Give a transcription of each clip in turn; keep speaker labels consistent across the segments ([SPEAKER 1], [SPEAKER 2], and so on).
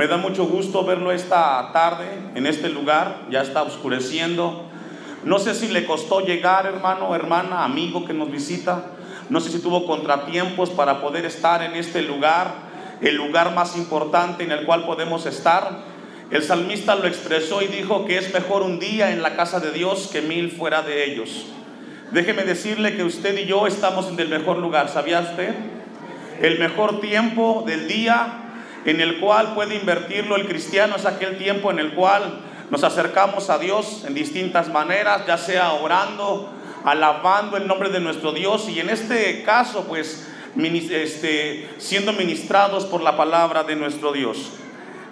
[SPEAKER 1] Me da mucho gusto verlo esta tarde en este lugar, ya está oscureciendo. No sé si le costó llegar, hermano, hermana, amigo que nos visita. No sé si tuvo contratiempos para poder estar en este lugar, el lugar más importante en el cual podemos estar. El salmista lo expresó y dijo que es mejor un día en la casa de Dios que mil fuera de ellos. Déjeme decirle que usted y yo estamos en el mejor lugar, ¿sabía usted? El mejor tiempo del día en el cual puede invertirlo el cristiano es aquel tiempo en el cual nos acercamos a Dios en distintas maneras, ya sea orando, alabando el nombre de nuestro Dios y en este caso pues este, siendo ministrados por la palabra de nuestro Dios.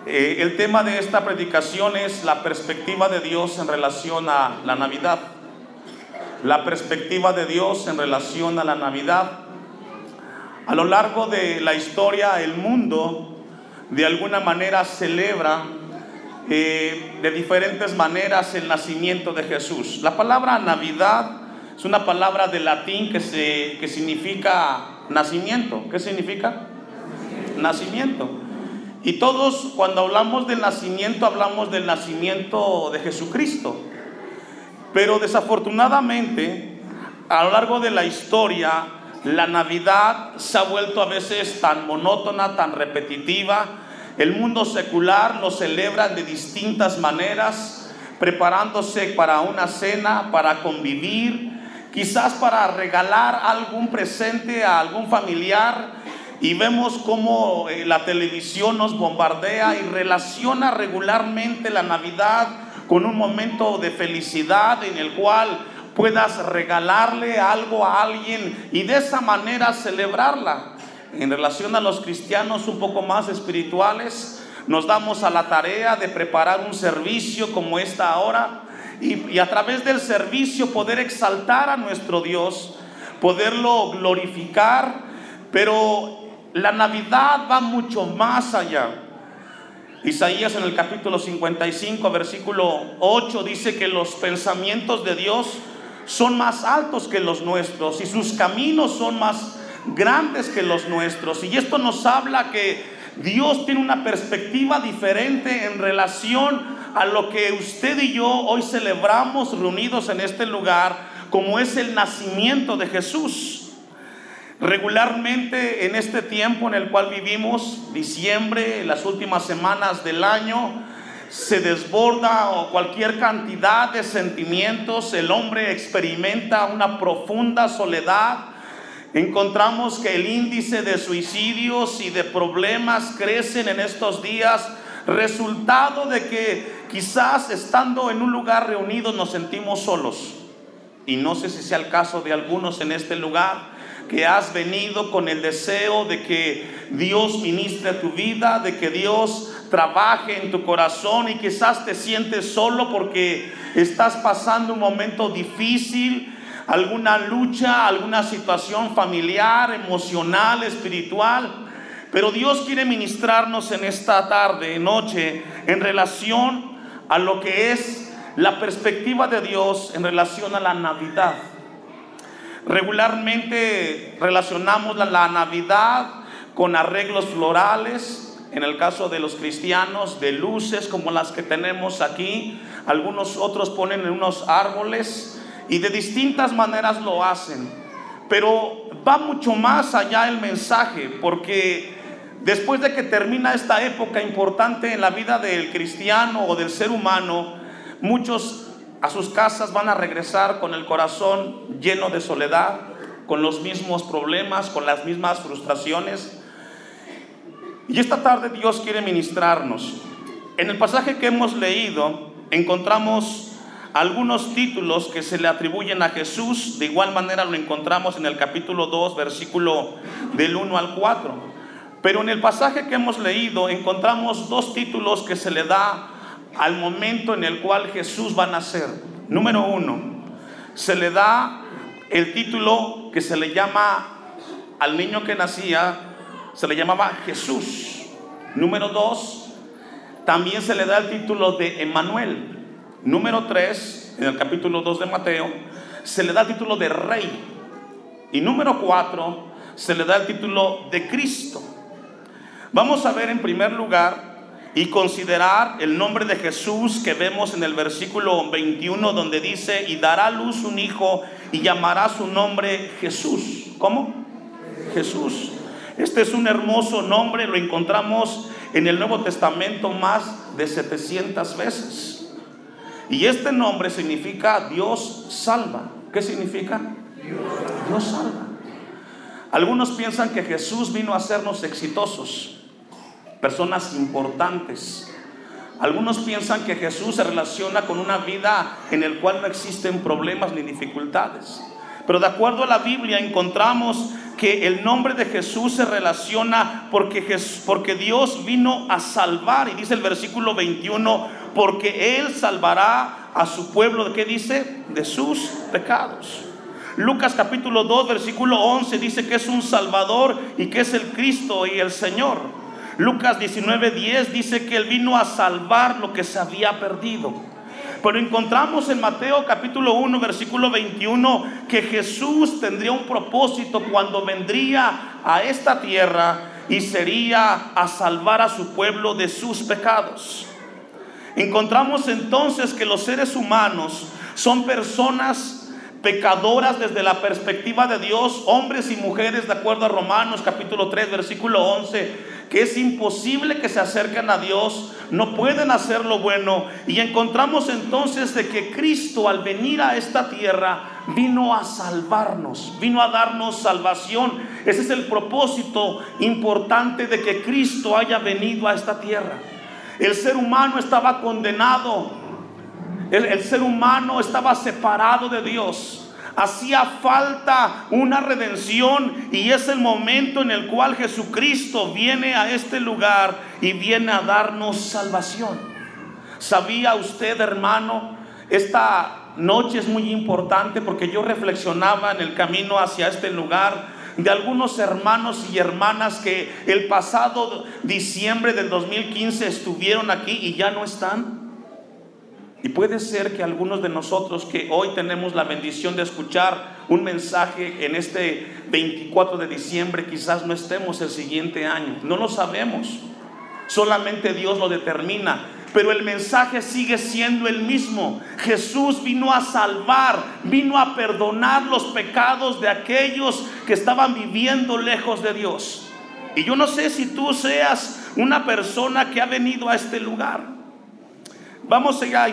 [SPEAKER 1] Eh, el tema de esta predicación es la perspectiva de Dios en relación a la Navidad. La perspectiva de Dios en relación a la Navidad. A lo largo de la historia, el mundo de alguna manera celebra eh, de diferentes maneras el nacimiento de Jesús. La palabra Navidad es una palabra de latín que, se, que significa nacimiento. ¿Qué significa? Nacimiento. Y todos cuando hablamos del nacimiento hablamos del nacimiento de Jesucristo. Pero desafortunadamente, a lo largo de la historia, la Navidad se ha vuelto a veces tan monótona, tan repetitiva. El mundo secular lo celebra de distintas maneras, preparándose para una cena, para convivir, quizás para regalar algún presente a algún familiar. Y vemos cómo eh, la televisión nos bombardea y relaciona regularmente la Navidad con un momento de felicidad en el cual puedas regalarle algo a alguien y de esa manera celebrarla. En relación a los cristianos un poco más espirituales, nos damos a la tarea de preparar un servicio como esta ahora y, a través del servicio poder exaltar a nuestro Dios, poderlo glorificar, pero la Navidad va mucho más allá. Isaías en el capítulo 55, versículo 8 dice que los pensamientos de Dios son más altos que los nuestros y sus caminos son más grandes que los nuestros. Y esto nos habla que Dios tiene una perspectiva diferente en relación a lo que usted y yo hoy celebramos reunidos en este lugar, como es el nacimiento de Jesús. Regularmente en este tiempo en el cual vivimos, diciembre, las últimas semanas del año, se desborda o cualquier cantidad de sentimientos, el hombre experimenta una profunda soledad. Encontramos que el índice de suicidios y de problemas crecen en estos días, resultado de que quizás estando en un lugar reunido nos sentimos solos. Y no sé si sea el caso de algunos en este lugar que has venido con el deseo de que Dios ministre tu vida, de que Dios trabaje en tu corazón y quizás te sientes solo porque estás pasando un momento difícil, alguna lucha, alguna situación familiar, emocional, espiritual. Pero Dios quiere ministrarnos en esta tarde, noche, en relación a lo que es la perspectiva de Dios en relación a la Navidad. Regularmente relacionamos la, la Navidad con arreglos florales, en el caso de los cristianos, de luces como las que tenemos aquí. Algunos otros ponen en unos árboles y de distintas maneras lo hacen. Pero va mucho más allá el mensaje, porque después de que termina esta época importante en la vida del cristiano o del ser humano, muchos a sus casas van a regresar con el corazón lleno de soledad, con los mismos problemas, con las mismas frustraciones. Y esta tarde Dios quiere ministrarnos. En el pasaje que hemos leído encontramos algunos títulos que se le atribuyen a Jesús. De igual manera lo encontramos en el capítulo 2, versículo del 1 al 4. Pero en el pasaje que hemos leído encontramos dos títulos que se le da al momento en el cual Jesús va a nacer. Número uno, se le da el título que se le llama al niño que nacía se le llamaba Jesús. Número dos, también se le da el título de Emanuel. Número tres, en el capítulo 2 de Mateo, se le da el título de Rey. Y número cuatro, se le da el título de Cristo. Vamos a ver en primer lugar y considerar el nombre de Jesús que vemos en el versículo 21 donde dice, y dará a luz un hijo y llamará su nombre Jesús. ¿Cómo? Jesús. Este es un hermoso nombre, lo encontramos en el Nuevo Testamento más de 700 veces. Y este nombre significa Dios salva. ¿Qué significa? Dios salva. Algunos piensan que Jesús vino a hacernos exitosos, personas importantes. Algunos piensan que Jesús se relaciona con una vida en el cual no existen problemas ni dificultades. Pero de acuerdo a la Biblia encontramos que el nombre de Jesús se relaciona porque, Dios vino a salvar. Y dice el versículo 21, porque Él salvará a su pueblo, ¿de qué dice? De sus pecados. Lucas capítulo 2, versículo 11 dice que es un Salvador y que es el Cristo y el Señor. Lucas 19, 10 dice que Él vino a salvar lo que se había perdido. Pero encontramos en Mateo capítulo 1, versículo 21, que Jesús tendría un propósito cuando vendría a esta tierra y sería a salvar a su pueblo de sus pecados. Encontramos entonces que los seres humanos son personas pecadoras desde la perspectiva de Dios, hombres y mujeres, de acuerdo a Romanos capítulo 3, versículo 11, que es imposible que se acerquen a Dios, no pueden hacer lo bueno. Y encontramos entonces de que Cristo al venir a esta tierra vino a salvarnos, vino a darnos salvación. Ese es el propósito importante de que Cristo haya venido a esta tierra. El ser humano estaba condenado el, ser humano estaba separado de Dios. Hacía falta una redención y es el momento en el cual Jesucristo viene a este lugar y viene a darnos salvación. ¿Sabía usted, hermano? Esta noche es muy importante porque yo reflexionaba en el camino hacia este lugar de algunos hermanos y hermanas que el pasado diciembre del 2015 estuvieron aquí y ya no están. Y puede ser que algunos de nosotros que hoy tenemos la bendición de escuchar un mensaje en este 24 de diciembre, quizás no estemos el siguiente año. No lo sabemos. Solamente Dios lo determina. Pero el mensaje sigue siendo el mismo. Jesús vino a salvar, vino a perdonar los pecados de aquellos que estaban viviendo lejos de Dios. Y yo no sé si tú seas una persona que ha venido a este lugar. Vamos allá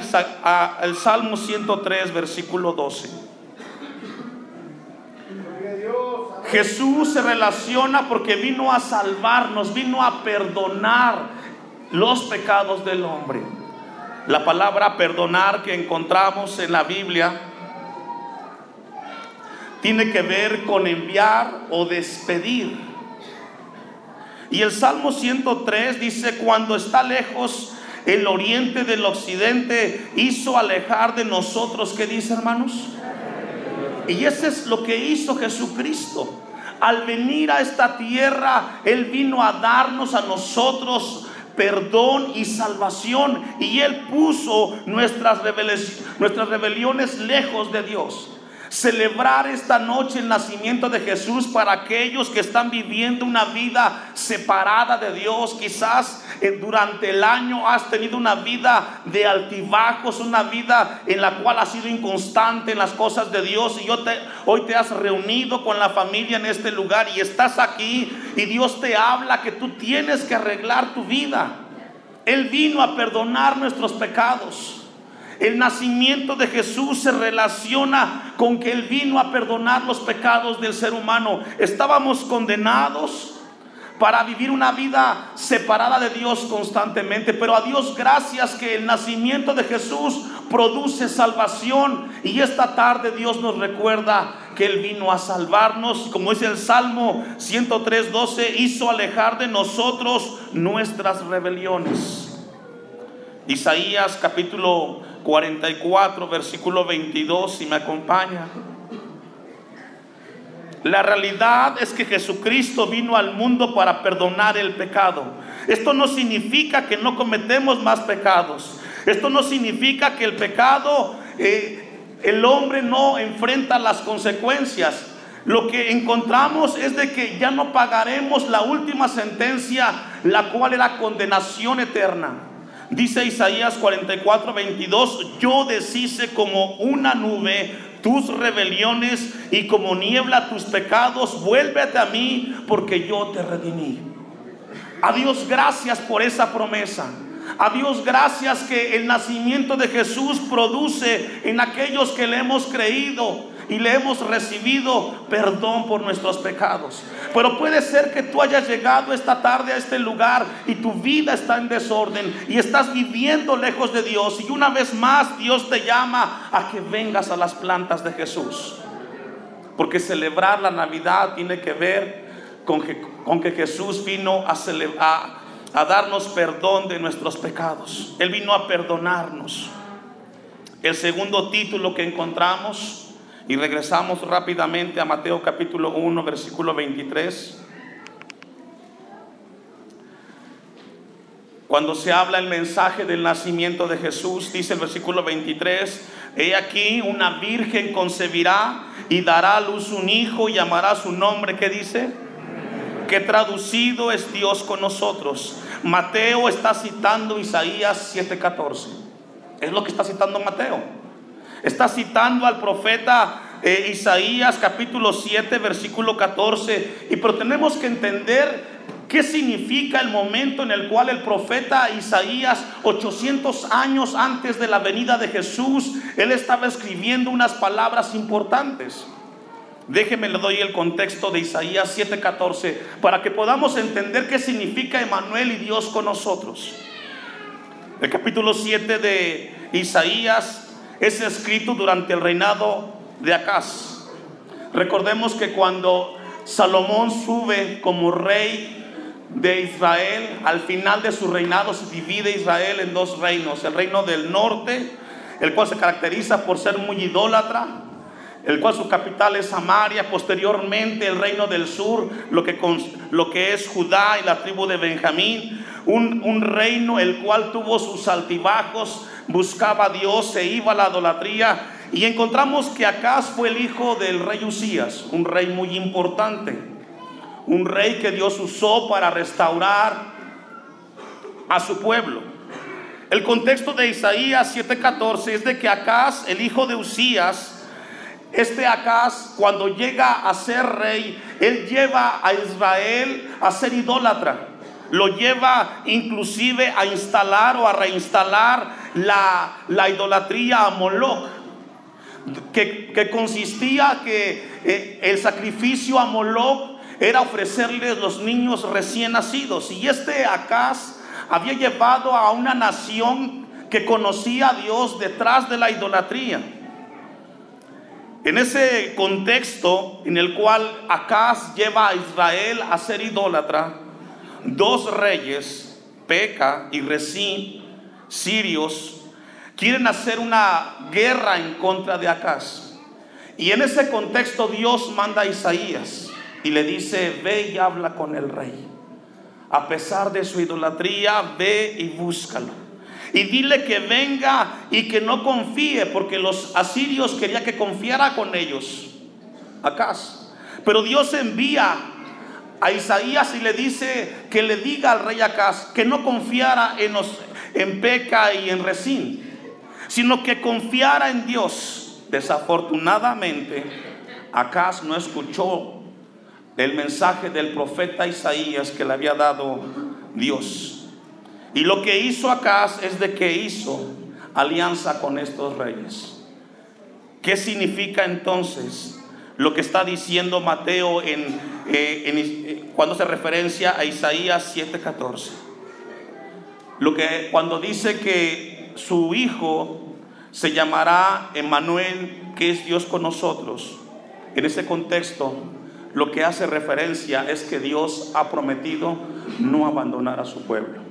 [SPEAKER 1] al Salmo 103, versículo 12. Jesús se relaciona porque vino a salvarnos, vino a perdonar los pecados del hombre. La palabra perdonar que encontramos en la Biblia tiene que ver con enviar o despedir. Y el Salmo 103 dice, cuando está lejos el oriente del occidente hizo alejar de nosotros, ¿qué dice hermanos? Y eso es lo que hizo Jesucristo. Al venir a esta tierra, Él vino a darnos a nosotros perdón y salvación. Y Él puso nuestras, nuestras rebeliones lejos de Dios celebrar esta noche el nacimiento de Jesús para aquellos que están viviendo una vida separada de Dios. Quizás eh, durante el año has tenido una vida de altibajos, una vida en la cual has sido inconstante en las cosas de Dios y yo te, hoy te has reunido con la familia en este lugar y estás aquí y Dios te habla que tú tienes que arreglar tu vida. Él vino a perdonar nuestros pecados. El nacimiento de Jesús se relaciona con que Él vino a perdonar los pecados del ser humano. Estábamos condenados para vivir una vida separada de Dios constantemente. Pero a Dios gracias que el nacimiento de Jesús produce salvación. Y esta tarde Dios nos recuerda que Él vino a salvarnos. Como dice el Salmo 103, 12, hizo alejar de nosotros nuestras rebeliones. Isaías capítulo 44, versículo 22, si me acompaña. La realidad es que Jesucristo vino al mundo para perdonar el pecado. Esto no significa que no cometemos más pecados. Esto no significa que el pecado, eh, el hombre no enfrenta las consecuencias. lo que encontramos es de que ya no pagaremos la última sentencia, la cual era condenación eterna. Dice Isaías 44, 22, yo deshice como una nube tus rebeliones y como niebla tus pecados, vuélvete a mí porque yo te redimí. A Dios gracias por esa promesa. A Dios gracias que el nacimiento de Jesús produce en aquellos que le hemos creído y le hemos recibido perdón por nuestros pecados. Pero puede ser que tú hayas llegado esta tarde a este lugar y tu vida está en desorden y estás viviendo lejos de Dios y una vez más Dios te llama a que vengas a las plantas de Jesús. Porque celebrar la Navidad tiene que ver con que, Jesús vino a, a darnos perdón de nuestros pecados. Él vino a perdonarnos. El segundo título que encontramos y regresamos rápidamente a Mateo capítulo 1, versículo 23. Cuando se habla el mensaje del nacimiento de Jesús, dice el versículo 23, he aquí una virgen concebirá y dará a luz un hijo y llamará su nombre, ¿qué dice? Que traducido es Dios con nosotros. Mateo está citando Isaías 7:14. Es lo que está citando Mateo. Está citando al profeta eh, Isaías capítulo 7, versículo 14. Y pero tenemos que entender ¿Qué significa el momento en el cual el profeta Isaías, 800 años antes de la venida de Jesús, él estaba escribiendo unas palabras importantes? Déjeme le doy el contexto de Isaías 7:14 para que podamos entender qué significa Emanuel y Dios con nosotros. El capítulo 7 de Isaías es escrito durante el reinado de Acaz. Recordemos que cuando Salomón sube como rey de Israel, al final de su reinado se divide Israel en dos reinos. El reino del norte, el cual se caracteriza por ser muy idólatra, el cual su capital es Samaria, posteriormente el reino del sur, lo que, es Judá y la tribu de Benjamín, un, un reino el cual tuvo sus altibajos, buscaba a Dios, se iba a la idolatría. Y encontramos que Acaz fue el hijo del rey Usías, un rey muy importante, un rey que Dios usó para restaurar a su pueblo. El contexto de Isaías 7:14 es de que Acaz, el hijo de Usías, este Acaz, cuando llega a ser rey, él lleva a Israel a ser idólatra. Lo lleva inclusive a instalar o a reinstalar la, idolatría a Moloch, que, consistía que eh, el sacrificio a Moloch era ofrecerles los niños recién nacidos. Y este Acaz había llevado a una nación que conocía a Dios detrás de la idolatría. En ese contexto en el cual Acaz lleva a Israel a ser idólatra, dos reyes, Peca y Resín, sirios, quieren hacer una guerra en contra de Acaz. Y en ese contexto Dios manda a Isaías y le dice, ve y habla con el rey. A pesar de su idolatría, ve y búscalo. Y dile que venga y que no confíe, porque los asirios quería que confiara con ellos. Acaz. Pero Dios envía a Isaías y le dice que le diga al rey Acaz que no confiara en, en Peca y en Resín, sino que confiara en Dios. Desafortunadamente, Acaz no escuchó el mensaje del profeta Isaías que le había dado Dios. Y lo que hizo Acaz es de que hizo alianza con estos reyes. ¿Qué significa entonces lo que está diciendo Mateo en, eh, eh, cuando se referencia a Isaías 7:14? Lo que cuando dice que su hijo se llamará Emmanuel, que es Dios con nosotros. En ese contexto, lo que hace referencia es que Dios ha prometido no abandonar a su pueblo.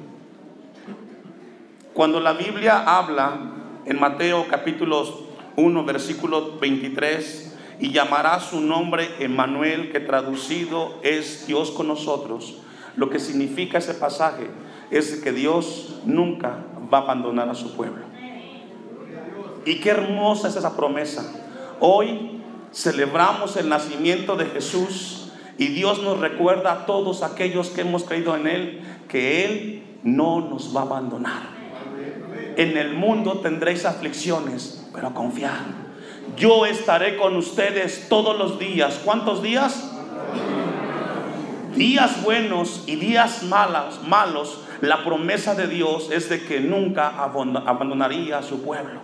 [SPEAKER 1] Cuando la Biblia habla en Mateo capítulo 1, versículo 23, y llamará su nombre Emmanuel, que traducido es Dios con nosotros, lo que significa ese pasaje es que Dios nunca va a abandonar a su pueblo. Y qué hermosa es esa promesa. Hoy celebramos el nacimiento de Jesús y Dios nos recuerda a todos aquellos que hemos creído en Él que Él no nos va a abandonar. En el mundo tendréis aflicciones, pero confiad. Yo estaré con ustedes todos los días. ¿Cuántos días? Días buenos y días malos, malos. La promesa de Dios es de que nunca abandonaría a su pueblo.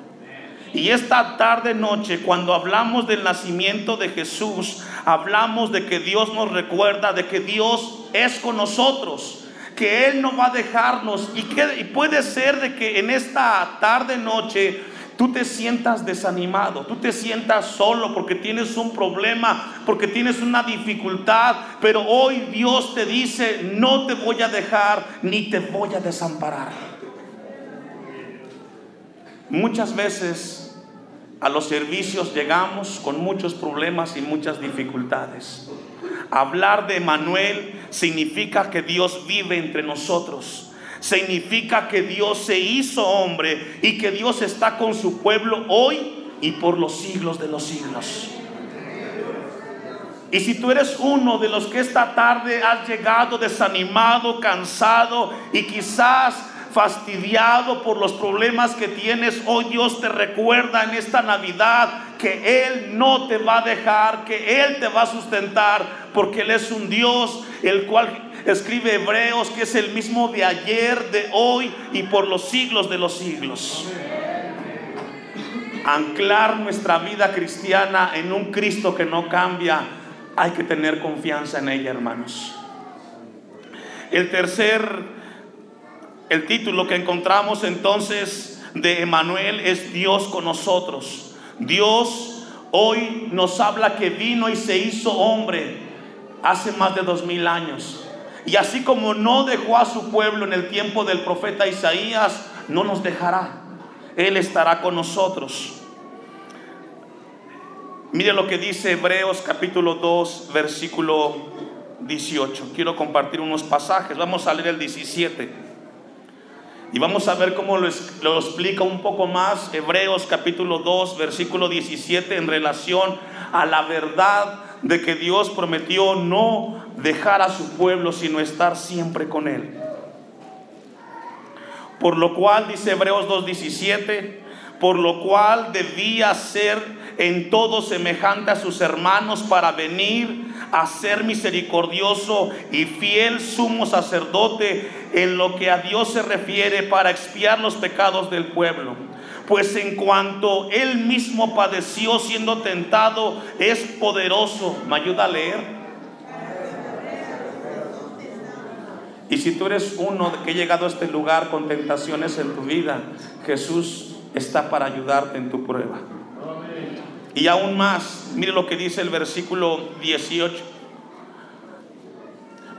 [SPEAKER 1] Y esta tarde noche, cuando hablamos del nacimiento de Jesús, hablamos de que Dios nos recuerda, de que Dios es con nosotros, que Él no va a dejarnos. Y, puede ser de que en esta tarde noche tú te sientas desanimado, tú te sientas solo porque tienes un problema, porque tienes una dificultad, pero hoy Dios te dice, no te voy a dejar ni te voy a desamparar. Muchas veces a los servicios llegamos con muchos problemas y muchas dificultades. Hablar de Manuel significa que Dios vive entre nosotros. Significa que Dios se hizo hombre y que Dios está con su pueblo hoy y por los siglos de los siglos. Y si tú eres uno de los que esta tarde has llegado desanimado, cansado y quizás fastidiado por los problemas que tienes, hoy Dios te recuerda en esta Navidad que Él no te va a dejar, que Él te va a sustentar, porque Él es un Dios el cual escribe Hebreos, que es el mismo de ayer, de hoy y por los siglos de los siglos. Anclar nuestra vida cristiana en un Cristo que no cambia, hay que tener confianza en ella, hermanos. El tercer el título que encontramos entonces de Emanuel es Dios con nosotros. Dios hoy nos habla que vino y se hizo hombre hace más de dos mil años. Y así como no dejó a su pueblo en el tiempo del profeta Isaías, no nos dejará. Él estará con nosotros. Mire lo que dice Hebreos capítulo 2, versículo 18. Quiero compartir unos pasajes. Vamos a leer el 17. Y vamos a ver cómo lo, explica un poco más Hebreos capítulo 2, versículo 17 en relación a la verdad de que Dios prometió no dejar a su pueblo, sino estar siempre con él. Por lo cual, dice Hebreos 2.17, por lo cual debía ser en todo semejante a sus hermanos para venir a ser misericordioso y fiel sumo sacerdote en lo que a Dios se refiere para expiar los pecados del pueblo. Pues en cuanto él mismo padeció siendo tentado, es poderoso. ¿Me ayuda a leer? Y si tú eres uno que ha llegado a este lugar con tentaciones en tu vida, Jesús está para ayudarte en tu prueba. Y aún más, mire lo que dice el versículo 18.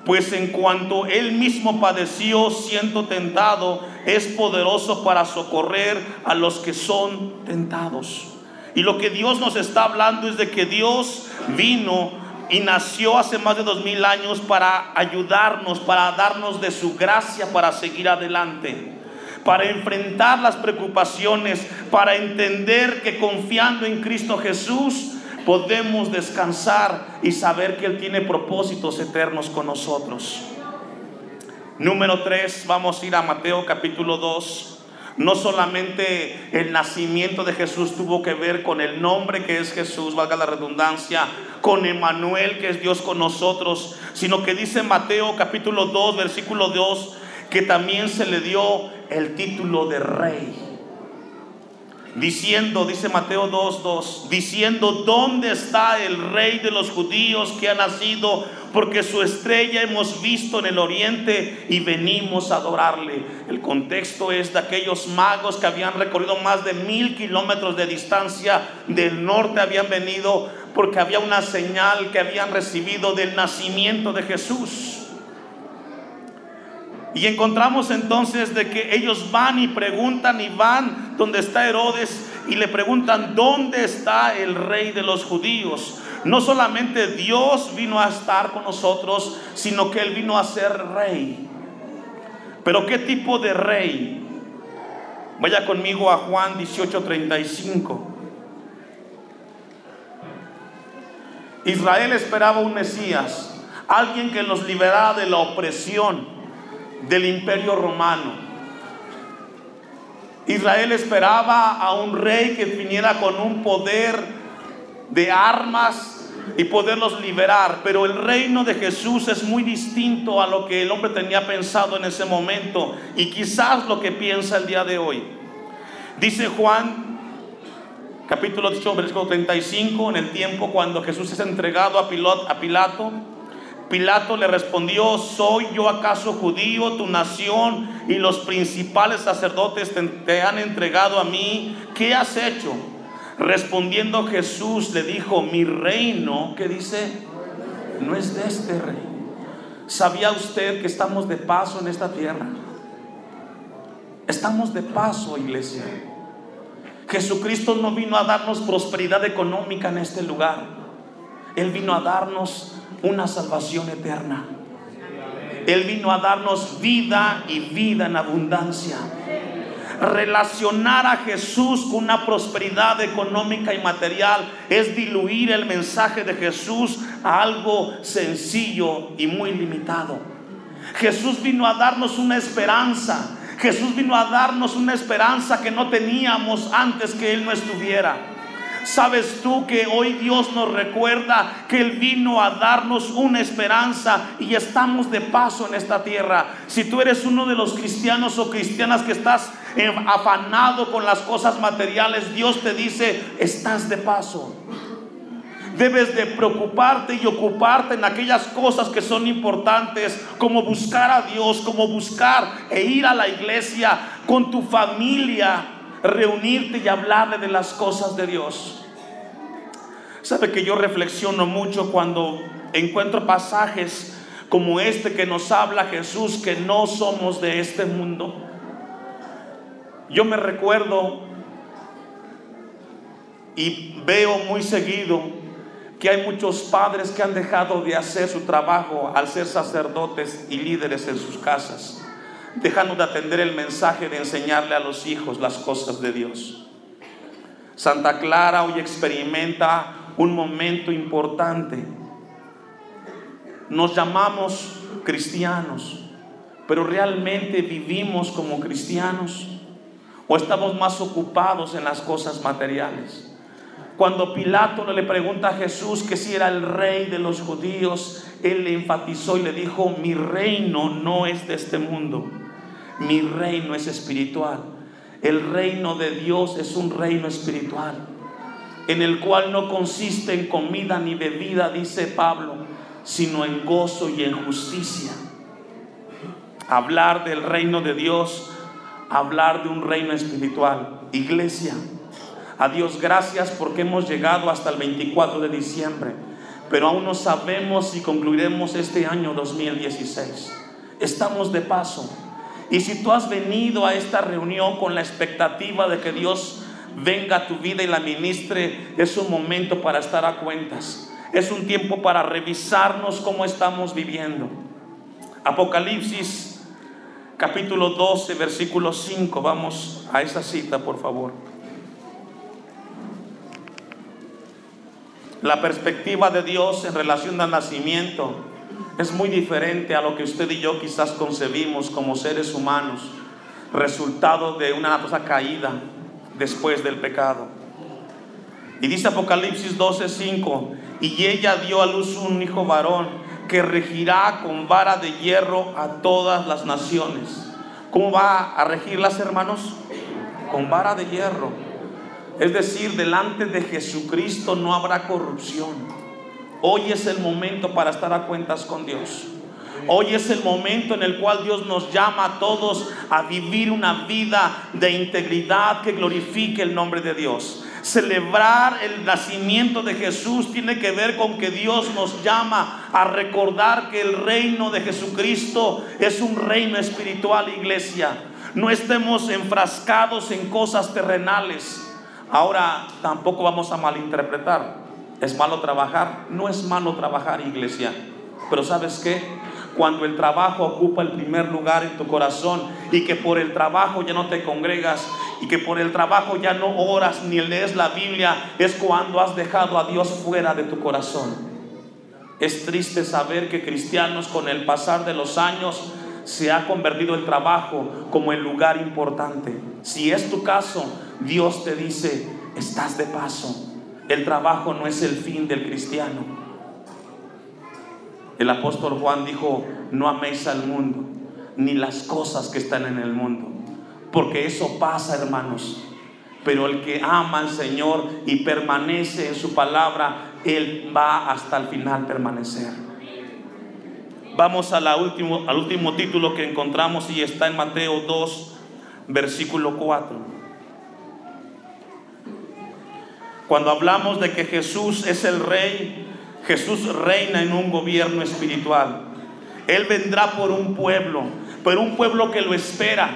[SPEAKER 1] Pues en cuanto él mismo padeció siendo tentado, es poderoso para socorrer a los que son tentados. Y lo que Dios nos está hablando es de que Dios vino y nació hace más de dos mil años para ayudarnos, para darnos de su gracia para seguir adelante para enfrentar las preocupaciones, para entender que confiando en Cristo Jesús podemos descansar y saber que Él tiene propósitos eternos con nosotros. Número 3, vamos a ir a Mateo capítulo 2. No solamente el nacimiento de Jesús tuvo que ver con el nombre que es Jesús, valga la redundancia, con Emanuel que es Dios con nosotros, sino que dice Mateo capítulo 2, versículo 2, que también se le dio el título de rey. Diciendo, dice Mateo 2.2, diciendo, ¿dónde está el rey de los judíos que ha nacido? Porque su estrella hemos visto en el oriente y venimos a adorarle. El contexto es de aquellos magos que habían recorrido más de mil kilómetros de distancia del norte, habían venido porque había una señal que habían recibido del nacimiento de Jesús. Y encontramos entonces de que ellos van y preguntan y van donde está Herodes y le preguntan, ¿dónde está el rey de los judíos? No solamente Dios vino a estar con nosotros, sino que Él vino a ser rey. Pero ¿qué tipo de rey? Vaya conmigo a Juan 18:35. Israel esperaba un Mesías, alguien que los liberara de la opresión del imperio romano. Israel esperaba a un rey que viniera con un poder de armas y poderlos liberar. Pero el reino de Jesús es muy distinto a lo que el hombre tenía pensado en ese momento y quizás lo que piensa el día de hoy. Dice Juan, capítulo 8, versículo 35, en el tiempo cuando Jesús es entregado a Pilato, Pilato le respondió, ¿soy yo acaso judío, tu nación y los principales sacerdotes te, han entregado a mí? ¿Qué has hecho? Respondiendo Jesús le dijo, mi reino, ¿qué dice? No es de este reino. ¿Sabía usted que estamos de paso en esta tierra? Estamos de paso, iglesia. Jesucristo no vino a darnos prosperidad económica en este lugar. Él vino a darnos una salvación eterna. Él vino a darnos vida y vida en abundancia relacionar a Jesús con una prosperidad económica y material es diluir el mensaje de Jesús a algo sencillo y muy limitado. Jesús vino a darnos una esperanza. Jesús vino a darnos una esperanza que no teníamos antes que Él no estuviera. ¿Sabes tú que hoy Dios nos recuerda que Él vino a darnos una esperanza y estamos de paso en esta tierra? Si tú eres uno de los cristianos o cristianas que estás afanado con las cosas materiales, Dios te dice, estás de paso. Debes de preocuparte y ocuparte en aquellas cosas que son importantes, como buscar a Dios, como buscar e ir a la iglesia con tu familia, reunirte y hablarle de las cosas de Dios. Sabe que yo reflexiono mucho cuando encuentro pasajes como este que nos habla Jesús, que no somos de este mundo. Yo me recuerdo y veo muy seguido que hay muchos padres que han dejado de hacer su trabajo al ser sacerdotes y líderes en sus casas, dejando de atender el mensaje de enseñarle a los hijos las cosas de Dios. Santa Clara hoy experimenta un momento importante. Nos llamamos cristianos, pero realmente vivimos como cristianos o estamos más ocupados en las cosas materiales. Cuando Pilato le pregunta a Jesús que si era el rey de los judíos, él le enfatizó y le dijo, mi reino no es de este mundo, mi reino es espiritual. El reino de Dios es un reino espiritual, en el cual no consiste en comida ni bebida, dice Pablo, sino en gozo y en justicia. Hablar del reino de Dios hablar de un reino espiritual. Iglesia, a Dios gracias porque hemos llegado hasta el 24 de diciembre, pero aún no sabemos si concluiremos este año 2016. Estamos de paso. Y si tú has venido a esta reunión con la expectativa de que Dios venga a tu vida y la ministre, es un momento para estar a cuentas. Es un tiempo para revisarnos cómo estamos viviendo. Apocalipsis capítulo 12, versículo 5. Vamos a esa cita, por favor. La perspectiva de Dios en relación al nacimiento es muy diferente a lo que usted y yo quizás concebimos como seres humanos, resultado de una naturaleza caída después del pecado. Y dice Apocalipsis 12, 5, y ella dio a luz un hijo varón que regirá con vara de hierro a todas las naciones. ¿Cómo va a regirlas, hermanos? Con vara de hierro. Es decir, delante de Jesucristo no habrá corrupción. Hoy es el momento para estar a cuentas con Dios. Hoy es el momento en el cual Dios nos llama a todos a vivir una vida de integridad que glorifique el nombre de Dios. Celebrar el nacimiento de Jesús tiene que ver con que Dios nos llama a recordar que el reino de Jesucristo es un reino espiritual, iglesia. No estemos enfrascados en cosas terrenales. Ahora tampoco vamos a malinterpretar. ¿Es malo trabajar? No es malo trabajar, iglesia. Pero ¿sabes qué? cuando el trabajo ocupa el primer lugar en tu corazón y que por el trabajo ya no te congregas y que por el trabajo ya no oras ni lees la Biblia, es cuando has dejado a Dios fuera de tu corazón. Es triste saber que cristianos con el pasar de los años se ha convertido el trabajo como el lugar importante. Si es tu caso, Dios te dice, estás de paso. El trabajo no es el fin del cristiano. El apóstol Juan dijo, no améis al mundo, ni las cosas que están en el mundo, porque eso pasa, hermanos. Pero el que ama al Señor y permanece en su palabra, Él va hasta el final permanecer. Vamos último, al último título que encontramos y está en Mateo 2, versículo 4. Cuando hablamos de que Jesús es el rey, Jesús reina en un gobierno espiritual. Él vendrá por un pueblo, por un pueblo que lo espera.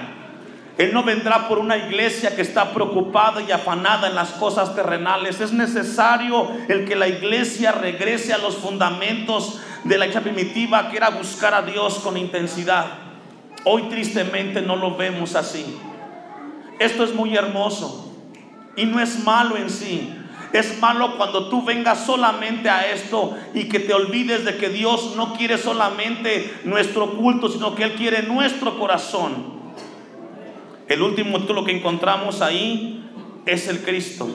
[SPEAKER 1] Él no vendrá por una iglesia que está preocupada y afanada en las cosas terrenales. Es necesario el que la iglesia regrese a los fundamentos de la iglesia primitiva, que era buscar a Dios con intensidad. Hoy tristemente no lo vemos así. Esto es muy hermoso y no es malo en sí. Es malo cuando tú vengas solamente a esto y que te olvides de que Dios no quiere solamente nuestro culto, sino que Él quiere nuestro corazón. El último título que encontramos ahí es el Cristo.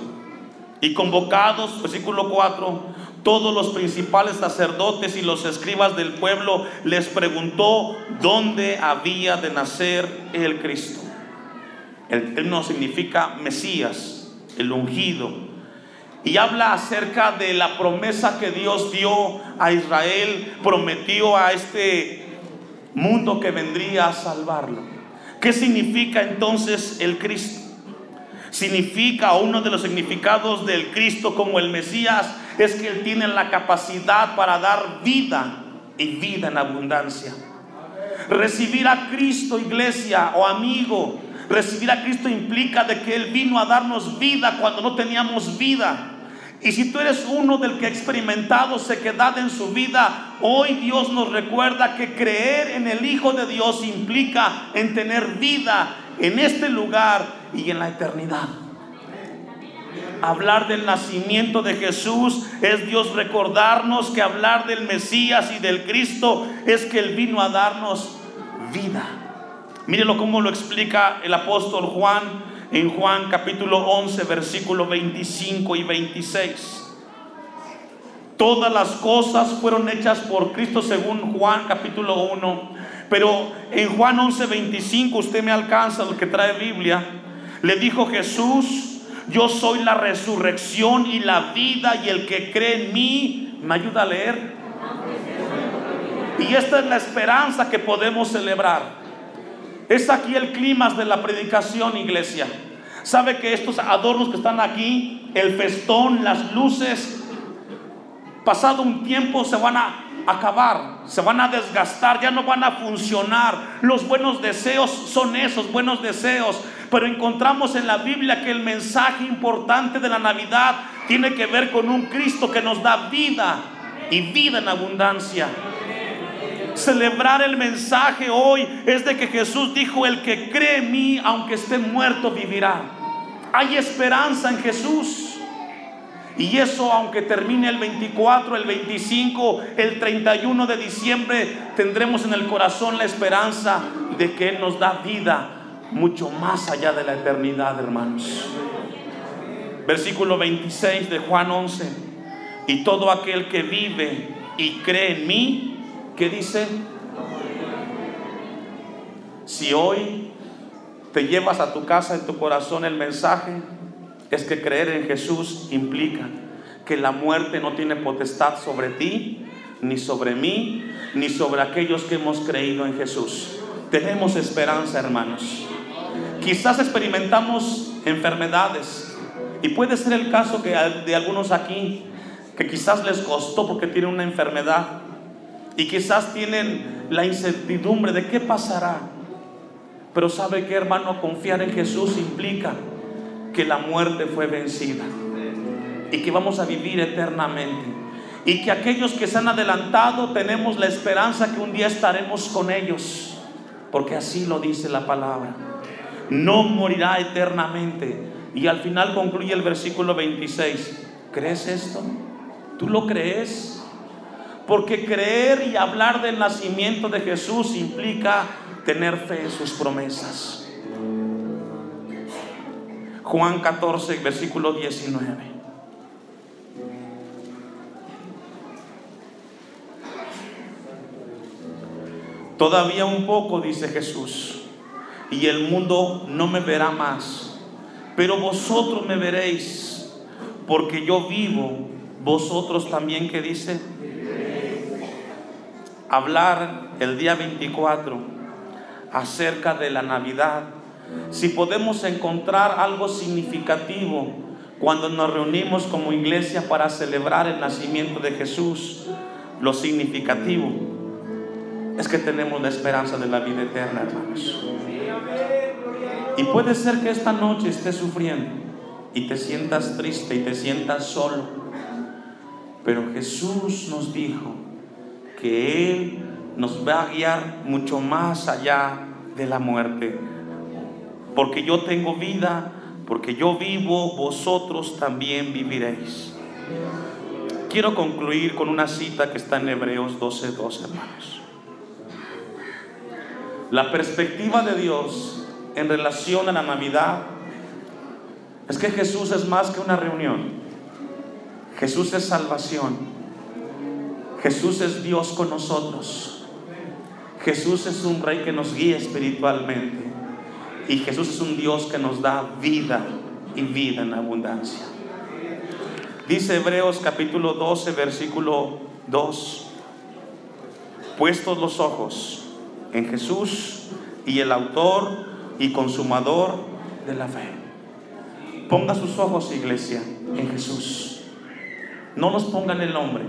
[SPEAKER 1] Y convocados, versículo 4, todos los principales sacerdotes y los escribas del pueblo les preguntó dónde había de nacer el Cristo. El término significa Mesías, el ungido, y habla acerca de la promesa que Dios dio a Israel, prometió a este mundo que vendría a salvarlo. ¿Qué significa entonces el Cristo? Significa, uno de los significados del Cristo como el Mesías, es que Él tiene la capacidad para dar vida y vida en abundancia. Recibir a Cristo, iglesia o amigo, recibir a Cristo implica de que Él vino a darnos vida cuando no teníamos vida. Y si tú eres uno del que ha experimentado sequedad en su vida, hoy Dios nos recuerda que creer en el Hijo de Dios implica en tener vida en este lugar y en la eternidad. Hablar del nacimiento de Jesús es Dios recordarnos que hablar del Mesías y del Cristo es que Él vino a darnos vida. Mírenlo cómo lo explica el apóstol Juan en Juan capítulo 11, versículo 25 y 26. Todas las cosas fueron hechas por Cristo según Juan capítulo 1. Pero en Juan 11, 25, usted me alcanza, lo que trae Biblia, le dijo Jesús, yo soy la resurrección y la vida y el que cree en mí, ¿me ayuda a leer? Y esta es la esperanza que podemos celebrar. Es aquí el clima de la predicación, iglesia. ¿Sabe que estos adornos que están aquí, el festón, las luces, pasado un tiempo se van a acabar, se van a desgastar, ya no van a funcionar. Los buenos deseos son esos, buenos deseos. Pero encontramos en la Biblia que el mensaje importante de la Navidad tiene que ver con un Cristo que nos da vida y vida en abundancia. Celebrar el mensaje hoy es de que Jesús dijo, el que cree en mí, aunque esté muerto, vivirá. Hay esperanza en Jesús. Y eso, aunque termine el 24, el 25, el 31 de diciembre, tendremos en el corazón la esperanza de que Él nos da vida mucho más allá de la eternidad, hermanos. Versículo 26 de Juan 11. Y todo aquel que vive y cree en mí, ¿Qué dice? Si hoy te llevas a tu casa en tu corazón el mensaje, es que creer en Jesús implica que la muerte no tiene potestad sobre ti, ni sobre mí, ni sobre aquellos que hemos creído en Jesús. Tenemos esperanza, hermanos. Quizás experimentamos enfermedades y puede ser el caso que de algunos aquí que quizás les costó porque tienen una enfermedad y quizás tienen la incertidumbre de qué pasará. Pero sabe que hermano, confiar en Jesús implica que la muerte fue vencida y que vamos a vivir eternamente. Y que aquellos que se han adelantado tenemos la esperanza que un día estaremos con ellos, porque así lo dice la palabra. No morirá eternamente. Y al final concluye el versículo 26. ¿Crees esto? ¿Tú lo crees? Porque creer y hablar del nacimiento de Jesús implica tener fe en sus promesas. Juan 14, versículo 19. Todavía un poco, dice Jesús, y el mundo no me verá más, pero vosotros me veréis, porque yo vivo, vosotros también, que dice? Hablar el día 24 acerca de la Navidad, si podemos encontrar algo significativo cuando nos reunimos como iglesia para celebrar el nacimiento de Jesús, lo significativo es que tenemos la esperanza de la vida eterna, hermanos. Y puede ser que esta noche estés sufriendo y te sientas triste y te sientas solo. Pero Jesús nos dijo que Él nos va a guiar mucho más allá de la muerte. Porque yo tengo vida, porque yo vivo, vosotros también viviréis. Quiero concluir con una cita que está en Hebreos 12, 12, hermanos. La perspectiva de Dios en relación a la Navidad es que Jesús es más que una reunión. Jesús es salvación. Jesús es Dios con nosotros. Jesús es un rey que nos guía espiritualmente. Y Jesús es un Dios que nos da vida y vida en abundancia. Dice Hebreos capítulo 12, versículo 2. Puestos los ojos en Jesús y el autor y consumador de la fe. Ponga sus ojos, iglesia, en Jesús. No los ponga en el hombre,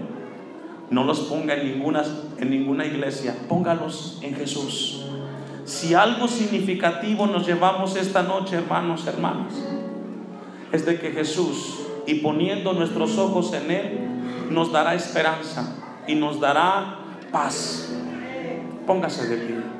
[SPEAKER 1] no los ponga en ninguna, en ninguna iglesia, póngalos en Jesús. Si algo significativo nos llevamos esta noche, hermanos, hermanas, es de que Jesús, y poniendo nuestros ojos en Él, nos dará esperanza y nos dará paz. Póngase de pie.